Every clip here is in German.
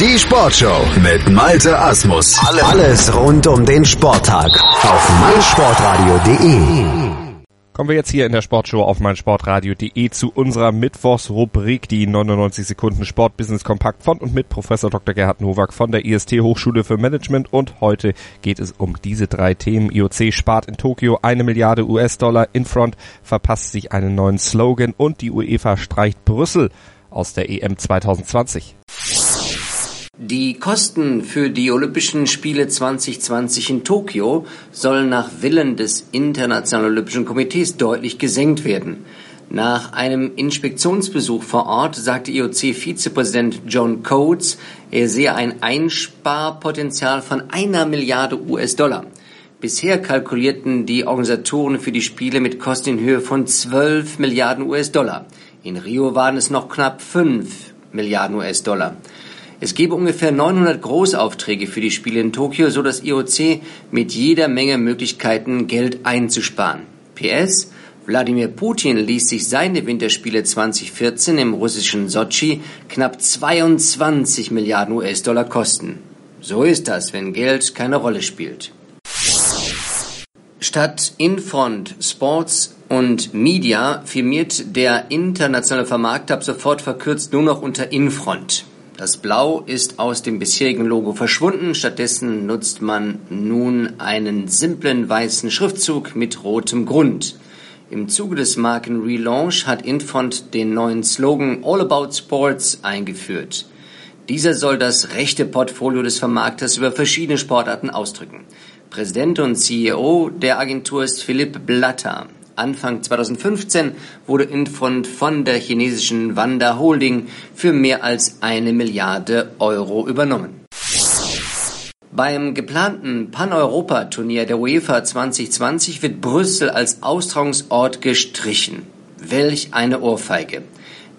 Die Sportshow mit Malte Asmus. Alles rund um den Sporttag auf meinsportradio.de. Kommen wir jetzt hier in der Sportshow auf meinsportradio.de zu unserer Mittwochsrubrik, die 99 Sekunden Sportbusiness Kompakt von und mit Professor Dr. Gerhard Nowak von der IST Hochschule für Management und heute geht es um diese drei Themen. IOC spart in Tokio eine Milliarde US-Dollar, Infront verpasst sich einen neuen Slogan und die UEFA streicht Brüssel aus der EM 2020. Die Kosten für die Olympischen Spiele 2020 in Tokio sollen nach Willen des Internationalen Olympischen Komitees deutlich gesenkt werden. Nach einem Inspektionsbesuch vor Ort sagte IOC-Vizepräsident John Coates, er sehe ein Einsparpotenzial von einer Milliarde US-Dollar. Bisher kalkulierten die Organisatoren für die Spiele mit Kosten in Höhe von 12 Milliarden US-Dollar. In Rio waren es noch knapp 5 Milliarden US-Dollar. Es gebe ungefähr 900 Großaufträge für die Spiele in Tokio, so dass IOC mit jeder Menge Möglichkeiten Geld einzusparen. PS Wladimir Putin ließ sich seine Winterspiele 2014 im russischen Sochi knapp 22 Milliarden US-Dollar kosten. So ist das, wenn Geld keine Rolle spielt. Statt Infront Sports und Media firmiert der internationale Vermarkter ab sofort verkürzt nur noch unter Infront. Das Blau ist aus dem bisherigen Logo verschwunden. Stattdessen nutzt man nun einen simplen weißen Schriftzug mit rotem Grund. Im Zuge des Markenrelaunch hat Infront den neuen Slogan All About Sports eingeführt. Dieser soll das rechte Portfolio des Vermarkters über verschiedene Sportarten ausdrücken. Präsident und CEO der Agentur ist Philipp Blatter. Anfang 2015 wurde Infront von der chinesischen Wanda Holding für mehr als eine Milliarde Euro übernommen. Beim geplanten Pan-Europa-Turnier der UEFA 2020 wird Brüssel als Austragungsort gestrichen. Welch eine Ohrfeige.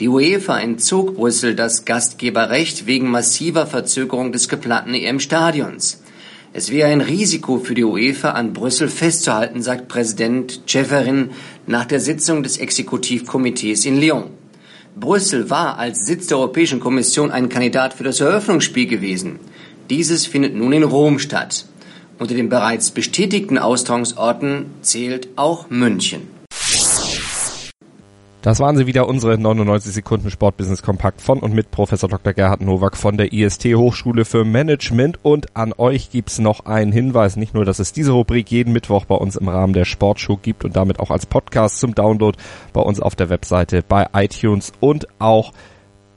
Die UEFA entzog Brüssel das Gastgeberrecht wegen massiver Verzögerung des geplanten EM-Stadions. Es wäre ein Risiko für die UEFA, an Brüssel festzuhalten, sagt Präsident Ceferin nach der Sitzung des Exekutivkomitees in Lyon. Brüssel war als Sitz der Europäischen Kommission ein Kandidat für das Eröffnungsspiel gewesen. Dieses findet nun in Rom statt. Unter den bereits bestätigten Austragungsorten zählt auch München. Das waren sie wieder, unsere 99 Sekunden Sportbusiness Kompakt von und mit Professor Dr. Gerhard Nowak von der IST Hochschule für Management. Und an euch gibt's noch einen Hinweis, nicht nur, dass es diese Rubrik jeden Mittwoch bei uns im Rahmen der Sportshow gibt und damit auch als Podcast zum Download bei uns auf der Webseite, bei iTunes und auch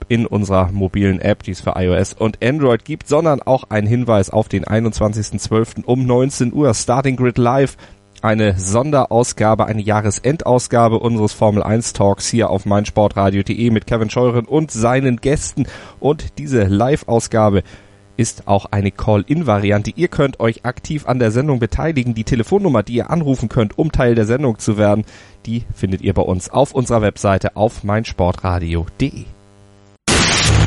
in unserer mobilen App, die es für iOS und Android gibt, sondern auch ein Hinweis auf den 21.12. um 19 Uhr Starting Grid Live eine Sonderausgabe, eine Jahresendausgabe unseres Formel 1 Talks hier auf meinsportradio.de mit Kevin Scheuren und seinen Gästen. Und diese Live-Ausgabe ist auch eine Call-In-Variante. Ihr könnt euch aktiv an der Sendung beteiligen. Die Telefonnummer, die ihr anrufen könnt, um Teil der Sendung zu werden, die findet ihr bei uns auf unserer Webseite auf meinsportradio.de.